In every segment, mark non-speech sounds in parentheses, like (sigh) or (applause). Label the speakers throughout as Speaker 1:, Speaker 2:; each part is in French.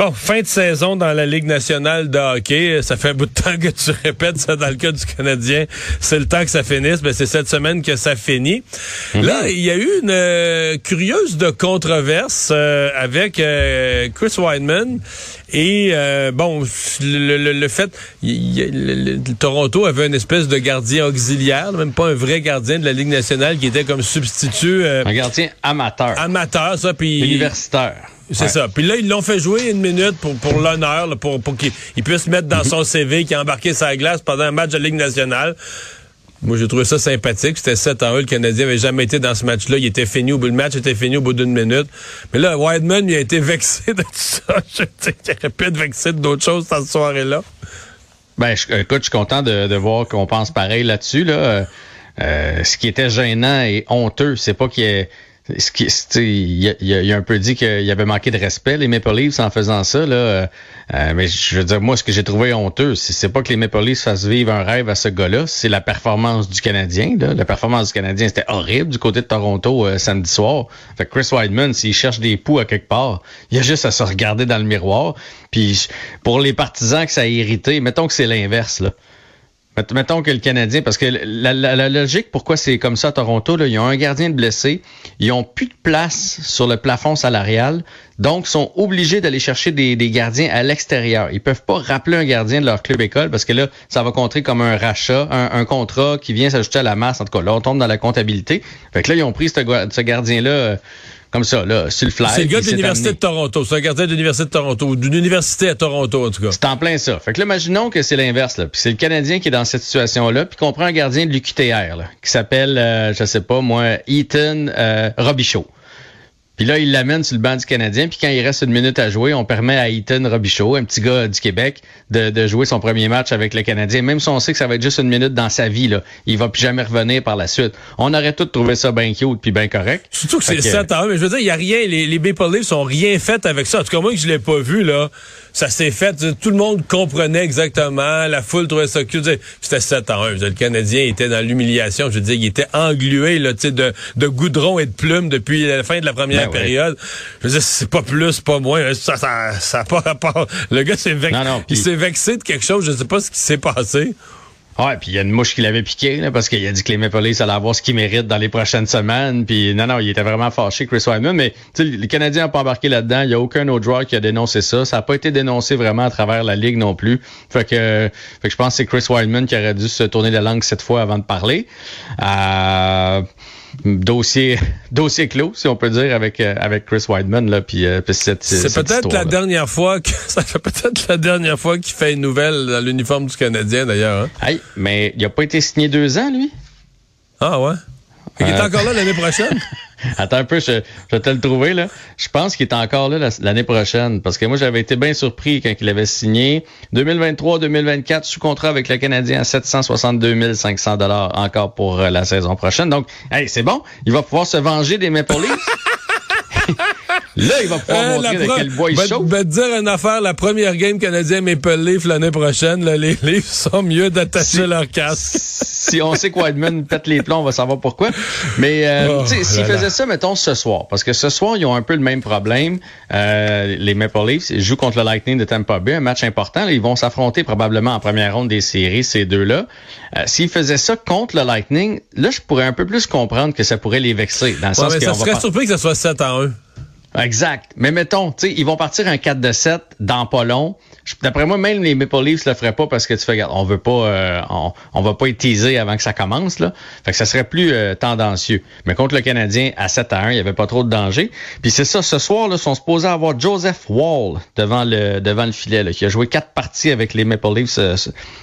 Speaker 1: Bon, fin de saison dans la Ligue nationale de hockey. Ça fait un bout de temps que tu répètes ça dans le cas du Canadien. C'est le temps que ça finisse. Ben, c'est cette semaine que ça finit.
Speaker 2: Mhm.
Speaker 1: Là, il y a eu une euh, curieuse de controverse euh, avec euh, Chris Weidman. Et euh, bon, le, le- le fait, y le, le- le Toronto avait une espèce de gardien auxiliaire, même pas un vrai gardien de la Ligue nationale qui était comme substitut euh,
Speaker 2: Un gardien amateur,
Speaker 1: amateur, ça. Puis
Speaker 2: universitaire.
Speaker 1: C'est
Speaker 2: Ouais.
Speaker 1: ça. Puis là, ils l'ont fait jouer une minute pour, pour l'honneur, pour, pour qu'il il puisse mettre dans son CV qu'il a embarqué sa glace pendant un match de Ligue nationale. Moi, j'ai trouvé ça sympathique. C'était 7 en 1. Le Canadien avait jamais été dans ce match-là. Il était fini au bout. Le match était fini au bout d'une minute. Mais là, Wideman, il a été vexé de tout ça. (laughs) Je sais qu'il aurait pu être vexé d'autres choses cette soirée-là.
Speaker 2: Ben, je- écoute, je suis content de, de voir qu'on pense pareil là-dessus. Là. Euh, ce qui était gênant et honteux, c'est pas qu'il y ait ce qui, il, il a- un peu dit qu'il avait manqué de respect, les Maple Leafs, en faisant ça. Là. Euh, mais je veux dire, moi, ce que j'ai trouvé honteux, c'est pas que les Maple Leafs fassent vivre un rêve à ce gars-là, c'est la performance du Canadien. Là. La performance du Canadien, c'était horrible du côté de Toronto euh, samedi soir. Fait que Chris Weidman, s'il cherche des poux à quelque part, il a juste à se regarder dans le miroir. Puis pour les partisans que ça a irrité, mettons que c'est l'inverse. là. Mett- Mettons que le Canadien, parce que la, logique, pourquoi c'est comme ça à Toronto, là, ils ont un gardien de blessé, ils ont plus de place sur le plafond salarial, donc sont obligés d'aller chercher des, gardiens à l'extérieur. Ils peuvent pas rappeler un gardien de leur club école parce que là, ça va compter comme un rachat, un, contrat qui vient s'ajouter à la masse. En tout cas, là, on tombe dans la comptabilité. Fait que là, ils ont pris ce gardien-là euh, comme ça, là, sur le fly.
Speaker 1: C'est le gars de l'Université de Toronto. C'est un gardien de l'Université de Toronto. ou D'une université à Toronto, en tout cas.
Speaker 2: C'est en plein ça. Fait que là, imaginons que c'est l'inverse. là. Puis c'est le Canadien qui est dans cette situation-là, puis qu'on prend un gardien de l'UQTR, là, qui s'appelle, euh, je sais pas moi, Ethan euh, Robichaud. Puis là, il l'amène sur le banc du Canadien, puis quand il reste une minute à jouer, on permet à Ethan Robichaud, un petit gars du Québec, de, de jouer son premier match avec le Canadien, même si on sait que ça va être juste une minute dans sa vie. Là. Il va plus jamais revenir par la suite. On aurait tous trouvé ça bien cute puis bien correct.
Speaker 1: Surtout que c'est
Speaker 2: Fait que-
Speaker 1: 7 à 1, mais je veux dire, il n'y a rien, les, les Maple Leafs ont rien fait avec ça. En tout cas, moi que je l'ai pas vu, là, ça s'est fait, tout le monde comprenait exactement, la foule trouvait ça cute. C'était 7 à 1. Je veux dire, Le Canadien était dans l'humiliation. Je veux dire, il était englué, là, tu sais, de, de goudron et de plumes depuis la fin de la première Période. Je veux dire, c'est pas plus, pas moins. Ça, ça, ça a pas rapport. Le gars s'est vexé. Il s'est vexé de quelque chose. Je sais pas ce qui s'est passé.
Speaker 2: Ouais, puis il y a une mouche qui l'avait piqué, là, parce qu'il a dit que les Maple Leafs allaient avoir ce qu'ils méritent dans les prochaines semaines. Puis non, non, il était vraiment fâché, Chris Wyman. Mais tu sais, les Canadiens n'ont pas embarqué là-dedans. Il n'y a aucun autre joueur qui a dénoncé ça. Ça n'a pas été dénoncé vraiment à travers la Ligue non plus. Fait que, fait que je pense que c'est Chris Wyman qui aurait dû se tourner la langue cette fois avant de parler. Euh, dossier, (laughs) dossier clos, si on peut dire, avec, euh, avec Chris Weidman. Là, puis, euh, cette,
Speaker 1: C'est peut-être la dernière fois que, (laughs) ça fait peut-être la dernière fois qu'il fait une nouvelle dans l'uniforme du Canadien, d'ailleurs. hein.
Speaker 2: Hey, mais il n'a pas été signé deux ans, lui?
Speaker 1: Ah ouais? Il est
Speaker 2: Euh.
Speaker 1: encore là l'année prochaine? (laughs)
Speaker 2: Attends un peu, je, je vais te le trouver, là. Je pense qu'il est encore là la- l'année prochaine. Parce que moi, j'avais été bien surpris quand il avait signé. 2023-2024, sous contrat avec le Canadien à 762 500 dollars encore pour euh, la saison prochaine. Donc, hey, c'est bon. Il va pouvoir se venger des Maple Leafs. (laughs) là, il va pouvoir
Speaker 1: Euh,
Speaker 2: montrer de quel bois il
Speaker 1: va,
Speaker 2: chauffe.
Speaker 1: va te dire une affaire, la première game canadien Maple Leaf l'année prochaine, là, les Leafs sont mieux d'attacher
Speaker 2: Si-
Speaker 1: leur casque.
Speaker 2: si on sait que Wideman pète les plombs, on va savoir pourquoi. Mais euh,
Speaker 1: Oh
Speaker 2: s'ils faisaient ça, mettons, ce soir, parce que ce soir, ils ont un peu le même problème. Euh, les Maple Leafs ils jouent contre le Lightning de Tampa Bay, un match important. Là, ils vont s'affronter probablement en première ronde des séries, ces deux-là. Euh, s'ils faisaient ça contre le Lightning, là, je pourrais un peu plus comprendre que ça pourrait les vexer. Dans le
Speaker 1: Ouais,
Speaker 2: sens
Speaker 1: mais ça
Speaker 2: va
Speaker 1: serait
Speaker 2: pas-
Speaker 1: surpris que ça soit 7 à 1.
Speaker 2: Exact. Mais mettons, tu sais, ils vont partir un 4 de 7 dans pas long. D'après moi, même les Maple Leafs le feraient pas parce que tu fais, regarde, on veut pas, euh, on, on va pas être teasé avant que ça commence, là. Fait que ça serait plus euh, tendancieux. Mais contre le Canadien, à 7 à 1, il y avait pas trop de danger. Puis c'est ça, ce soir, là, sont supposés avoir Joseph Wall devant le, devant le filet, là, qui a joué quatre parties avec les Maple Leafs euh,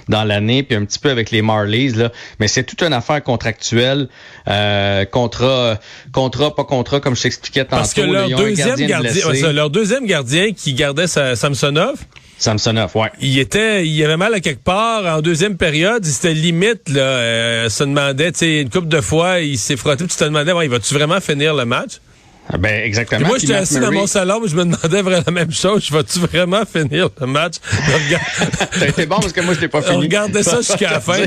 Speaker 2: dans l'année, puis un petit peu avec les Marlies, là. Mais c'est toute une affaire contractuelle, euh, contrat, contrat, pas contrat, comme je t'expliquais tantôt.
Speaker 1: Parce que
Speaker 2: là.
Speaker 1: Deuxième
Speaker 2: de
Speaker 1: gardien,
Speaker 2: blessé.
Speaker 1: ouais, ça, leur deuxième gardien qui gardait sa, Samsonov,
Speaker 2: Samsonov, ouais.
Speaker 1: il était, il avait mal à quelque part en deuxième période. C'était limite, là. Euh, se demandait, tu sais, une couple de fois, il s'est frotté. Tu te demandais, bon, il va-tu vraiment finir le match?
Speaker 2: Ben exactement.
Speaker 1: moi, j'étais assis dans mon salon, je me demandais vraiment la même chose. Je vais-tu vraiment finir le match?
Speaker 2: T'as (laughs) été bon parce que moi, je l'ai pas fini.
Speaker 1: Regardez ça jusqu'à la (laughs) fin.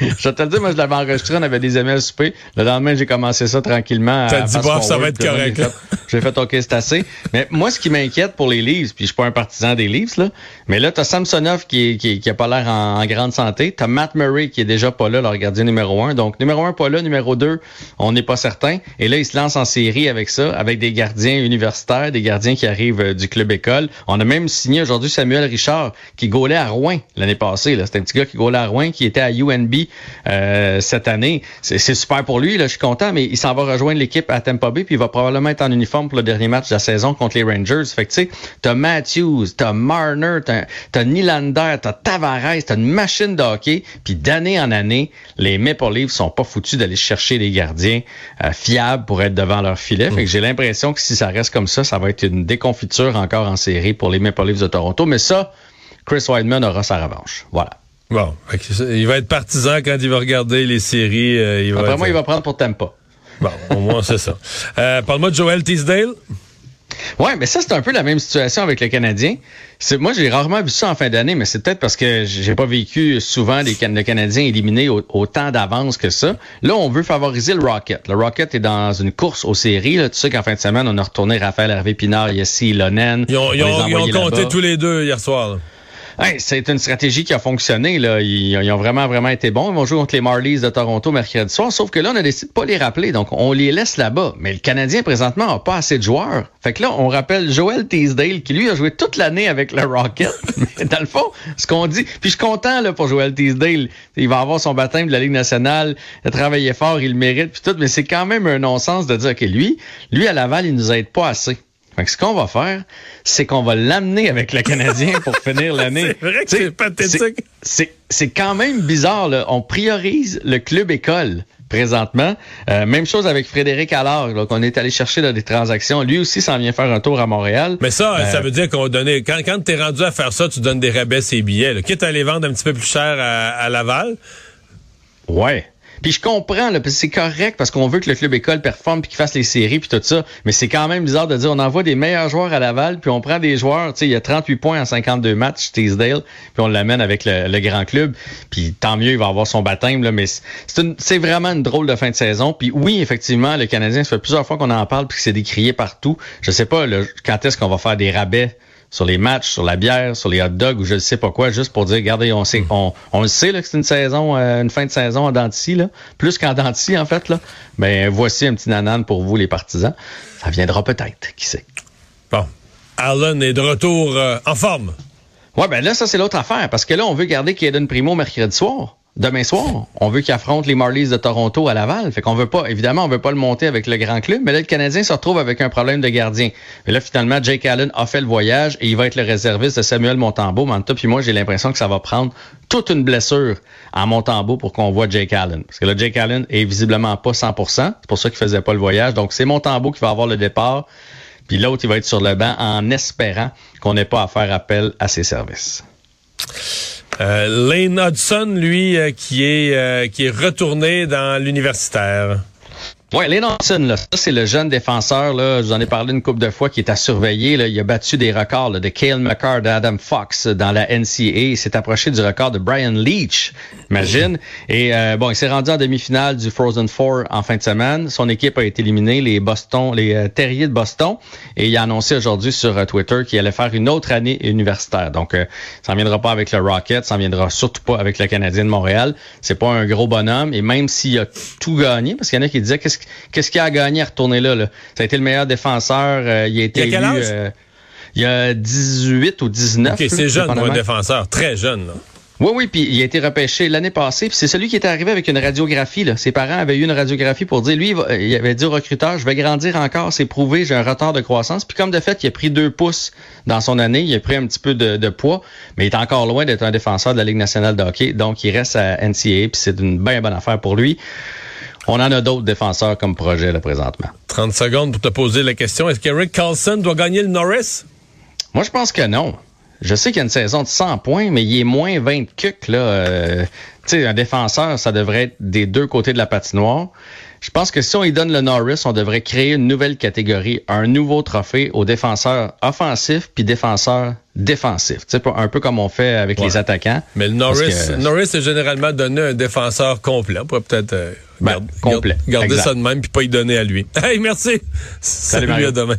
Speaker 2: je vais te le dire, moi, je l'avais enregistré, on avait des amis à souper. Le lendemain, j'ai commencé ça tranquillement.
Speaker 1: T'as dit, bon, ça va être correct.
Speaker 2: J'ai fait, OK, c'est assez. Mais moi, ce qui m'inquiète pour les Leafs, puis je suis pas un partisan des Leafs, là, mais là, t'as Samsonov qui, qui, qui a pas l'air en, grande santé. T'as Matt Murray qui est déjà pas là, leur gardien numéro un. Donc, numéro un pas là, numéro deux, on n'est pas certain. Et là, il se lance en série avec ça avec des gardiens universitaires, des gardiens qui arrivent euh, du club école. On a même signé aujourd'hui Samuel Richard qui gaulait à Rouen l'année passée. C'était un petit gars qui gaulait à Rouen, qui était à UNB euh, cette année. C'est super pour lui, là, je suis content, mais il s'en va rejoindre l'équipe à Tampa Bay, puis il va probablement être en uniforme pour le dernier match de la saison contre les Rangers. Fait que tu sais, t'as Matthews, t'as Marner, t'as Nylander, t'as Tavares, t'as une machine de hockey, puis d'année en année, les Maple Leafs sont pas foutus d'aller chercher des gardiens euh, fiables pour être devant leur filet. L'impression que si ça reste comme ça, ça va être une déconfiture encore en série pour les Maple Leafs de Toronto. Mais ça, Chris Weidman aura sa revanche. Voilà.
Speaker 1: Bon, il va être partisan quand il va regarder les séries. Euh, il va
Speaker 2: Après moi, il va prendre pour Tampa.
Speaker 1: Bon, au moins, c'est ça. Euh, Parle-moi de Joel Teasdale.
Speaker 2: Ouais, mais ça, c'est un peu la même situation avec le Canadien. C'est, moi, j'ai rarement vu ça en fin d'année, mais c'est peut-être parce que j'ai pas vécu souvent les, le Canadien éliminé autant d'avance que ça. Là, on veut favoriser le Rocket. Le Rocket est dans une course aux séries. Là. Tu sais qu'en fin de semaine, on a retourné Raphaël Hervé Pinard, Yessi, Lonen.
Speaker 1: Ils ont, ils ont, compté tous les deux hier soir. Là
Speaker 2: c'est une stratégie qui a fonctionné. Là. Ils, ont vraiment, vraiment été bons. Ils vont jouer contre les Marlies de Toronto mercredi soir. Sauf que là, on a décidé de pas les rappeler. Donc, on les laisse là-bas. Mais le Canadien, présentement, n'a pas assez de joueurs. Fait que là, on rappelle Joel Teasdale, qui lui a joué toute l'année avec le Rocket. (laughs) Dans le fond, ce qu'on dit... Puis je suis content là, pour Joel Teasdale. Il va avoir son baptême de la Ligue nationale. Il a travaillé fort, il le mérite, puis tout. Mais c'est quand même un non-sens de dire que lui, lui, à Laval, il nous aide pas assez. Fait que ce qu'on va faire, c'est qu'on va l'amener avec le Canadien pour (laughs) finir l'année.
Speaker 1: c'est vrai que c'est pathétique.
Speaker 2: C'est quand même bizarre. Là. On priorise le club école présentement. Euh, même chose avec Frédéric Allard, donc on est allé chercher des transactions. Lui aussi s'en vient faire un tour à Montréal.
Speaker 1: Mais ça, ça euh, veut dire qu'on donnait. Quand, quand tu es rendu à faire ça, tu donnes des rabais ses billets. Là. Quitte à les vendre un petit peu plus cher à, à Laval.
Speaker 2: Ouais. Puis je comprends, là, c'est correct parce qu'on veut que le club école performe puis qu'il fasse les séries puis tout ça. Mais c'est quand même bizarre de dire on envoie des meilleurs joueurs à Laval puis on prend des joueurs, tu sais, il y a 38 points en 52 matchs, Teasdale, puis on l'amène avec le, grand club. Puis tant mieux, il va avoir son baptême, là, mais c'est vraiment une drôle de fin de saison. Puis oui, effectivement, le Canadien, ça fait plusieurs fois qu'on en parle puis que c'est décrié partout. Je sais pas quand est-ce qu'on va faire des rabais sur les matchs, sur la bière, sur les hot dogs ou je ne sais pas quoi, juste pour dire, regardez, on sait, on, on le sait là, que c'est une saison, euh, une fin de saison en dentici, là, plus qu'en dentici en fait. Là. Ben voici un petit nanane pour vous les partisans. Ça viendra peut-être, qui sait.
Speaker 1: Bon, Allen est de retour euh, en forme.
Speaker 2: Ouais, ben là ça c'est l'autre affaire parce que là on veut garder Kaden Primo mercredi soir demain soir. On veut qu'il affronte les Marlies de Toronto à Laval. Fait qu'on veut pas, évidemment, on veut pas le monter avec le grand club, mais là, le Canadien se retrouve avec un problème de gardien. Et là, finalement, Jake Allen a fait le voyage et il va être le réserviste de Samuel Montembeau. Manta, puis moi, j'ai l'impression que ça va prendre toute une blessure en Montembeau pour qu'on voit Jake Allen. Parce que là, Jake Allen est visiblement pas 100%. C'est pour ça qu'il faisait pas le voyage. Donc, c'est Montembeau qui va avoir le départ. Puis l'autre, il va être sur le banc en espérant qu'on n'ait pas à faire appel à ses services.
Speaker 1: Euh, Lane Hudson, lui, euh, qui est euh, qui est retourné dans l'universitaire.
Speaker 2: Oui, Len Hudson, là, ça c'est le jeune défenseur, là, je vous en ai parlé une couple de fois, qui est à surveiller. Là, il a battu des records de Kale McCarr, d'Adam Fox dans la NCAA. Il s'est approché du record de Brian Leach, imagine. Et euh, bon, il s'est rendu en demi-finale du Frozen Four en fin de semaine. Son équipe a été éliminée, les Boston, les euh, Terriers de Boston. Et il a annoncé aujourd'hui sur euh, Twitter qu'il allait faire une autre année universitaire. Donc, ça n'en viendra pas avec le Rocket, ça n'en viendra surtout pas avec le Canadien de Montréal. C'est pas un gros bonhomme. Et même s'il a tout gagné, parce qu'il y en a qui disaient qu'est-ce qu'est-ce qu'il a gagné à retourner là, là? Ça a été le meilleur défenseur. Euh, il a été
Speaker 1: il a? Euh,
Speaker 2: y a 18 ou 19.
Speaker 1: OK, c'est jeune pour un défenseur. Très jeune, là.
Speaker 2: Oui, oui, puis il a été repêché l'année passée. Puis c'est celui qui était arrivé avec une radiographie. Là. Ses parents avaient eu une radiographie pour dire, lui, il, avait dit au recruteur, je vais grandir encore, c'est prouvé, j'ai un retard de croissance. Puis comme de fait, il a pris deux pouces dans son année, il a pris un petit peu de, de poids, mais il est encore loin d'être un défenseur de la Ligue nationale de hockey. Donc, il reste à NCAA, puis c'est une bien bonne affaire pour lui. On en a d'autres défenseurs comme projet là, présentement.
Speaker 1: 30 secondes pour te poser la question. Est-ce qu'Eric Carlson doit gagner le Norris?
Speaker 2: Moi, je pense que non. je sais qu'il y a une saison de 100 points, mais il est moins 20 cucs, là. Euh, tu sais, un défenseur, ça devrait être des deux côtés de la patinoire. Je pense que si on y donne le Norris, on devrait créer une nouvelle catégorie, un nouveau trophée aux défenseurs offensifs puis défenseurs défensifs. Tu sais, un peu comme on fait avec les attaquants.
Speaker 1: Mais le Norris, Norris est généralement donné un défenseur complet. On pourrait peut-être euh,
Speaker 2: ben, complet.
Speaker 1: garder ça de même puis pas y donner à lui. (laughs) Hey, merci.
Speaker 2: Salut, Salut à
Speaker 1: demain.